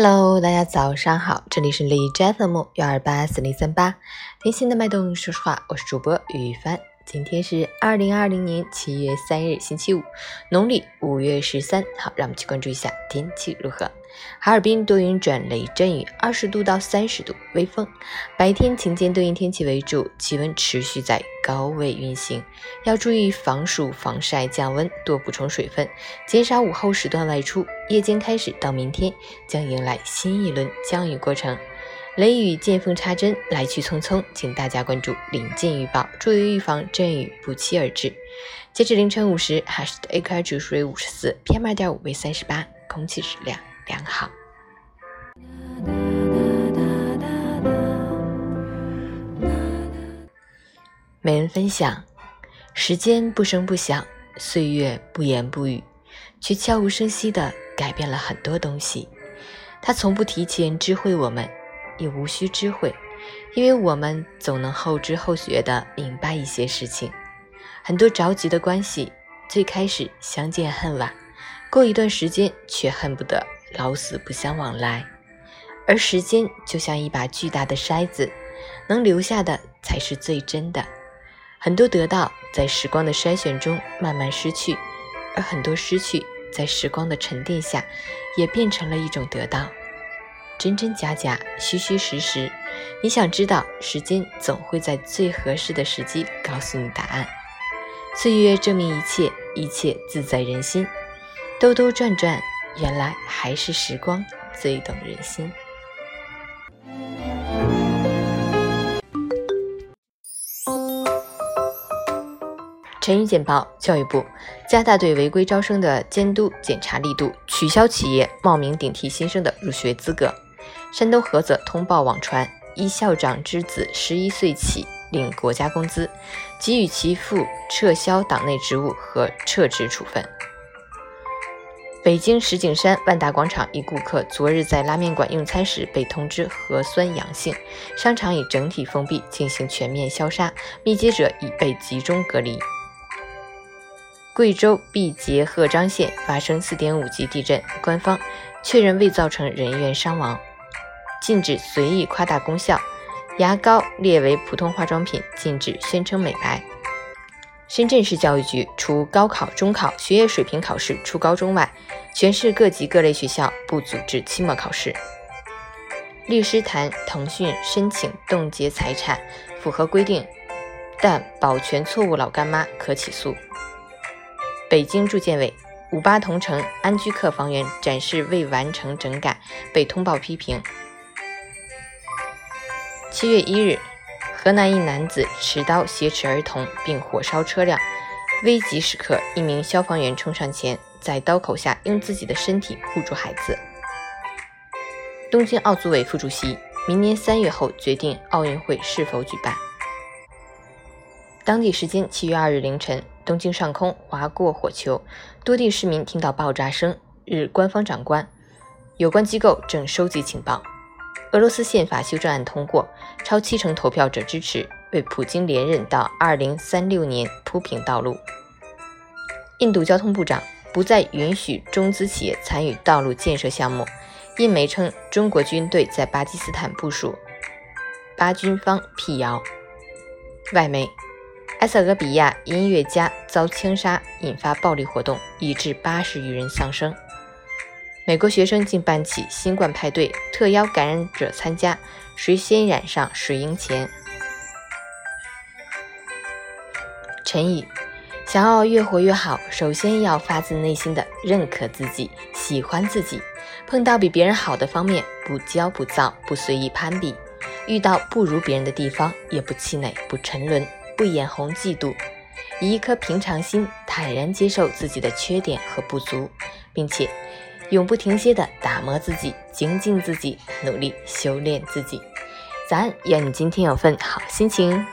Hello，大家早上好，这里是李斋 FM 幺二八四零三八，听心的脉动说实话，我是主播雨帆。今天是二零二零年七月三日，星期五，农历五月十三。好，让我们去关注一下天气如何。哈尔滨多云转雷阵雨，二十度到三十度，微风。白天晴间多云天气为主，气温持续在高位运行，要注意防暑防晒降温，多补充水分，减少午后时段外出。夜间开始到明天将迎来新一轮降雨过程，雷雨见缝插针，来去匆匆，请大家关注临近预报，注意预防阵雨不期而至。截至凌晨五时，哈市的 AQI 指数为五十四，PM 二点五为三十八，空气质量。良好。每人分享：时间不声不响，岁月不言不语，却悄无声息地改变了很多东西。它从不提前知会我们，也无需知会，因为我们总能后知后觉地明白一些事情。很多着急的关系，最开始相见恨晚，过一段时间却恨不得。老死不相往来，而时间就像一把巨大的筛子，能留下的才是最真的。很多得到在时光的筛选中慢慢失去，而很多失去在时光的沉淀下也变成了一种得到。真真假假，虚虚实实，你想知道，时间总会在最合适的时机告诉你答案。岁月证明一切，一切自在人心。兜兜转转。原来还是时光最懂人心。陈语简报：教育部加大对违规招生的监督检查力度，取消企业冒名顶替新生的入学资格。山东菏泽通报网传，一校长之子十一岁起领国家工资，给予其父撤销党内职务和撤职处分。北京石景山万达广场一顾客昨日在拉面馆用餐时被通知核酸阳性，商场已整体封闭进行全面消杀，密接者已被集中隔离。贵州毕节赫章县发生4.5级地震，官方确认未造成人员伤亡，禁止随意夸大功效，牙膏列为普通化妆品，禁止宣称美白。深圳市教育局除高考、中考学业水平考试初高中外，全市各级各类学校不组织期末考试。律师谈腾讯申请冻结财产符合规定，但保全错误老干妈可起诉。北京住建委五八同城安居客房源展示未完成整改，被通报批评。七月一日。河南一男子持刀挟持儿童并火烧车辆，危急时刻，一名消防员冲上前，在刀口下用自己的身体护住孩子。东京奥组委副主席明年三月后决定奥运会是否举办。当地时间七月二日凌晨，东京上空划过火球，多地市民听到爆炸声。日官方长官，有关机构正收集情报。俄罗斯宪法修正案通过，超七成投票者支持，为普京连任到二零三六年铺平道路。印度交通部长不再允许中资企业参与道路建设项目。印媒称中国军队在巴基斯坦部署，巴军方辟谣。外媒：埃塞俄比亚音乐家遭枪杀，引发暴力活动，已致八十余人丧生。美国学生竟办起新冠派对，特邀感染者参加，谁先染上谁赢钱。陈宇，想要越活越好，首先要发自内心的认可自己，喜欢自己。碰到比别人好的方面，不骄不躁，不随意攀比；遇到不如别人的地方，也不气馁，不沉沦，不眼红嫉妒，以一颗平常心，坦然接受自己的缺点和不足，并且。永不停歇地打磨自己，精进自己，努力修炼自己。咱，愿你今天有份好心情。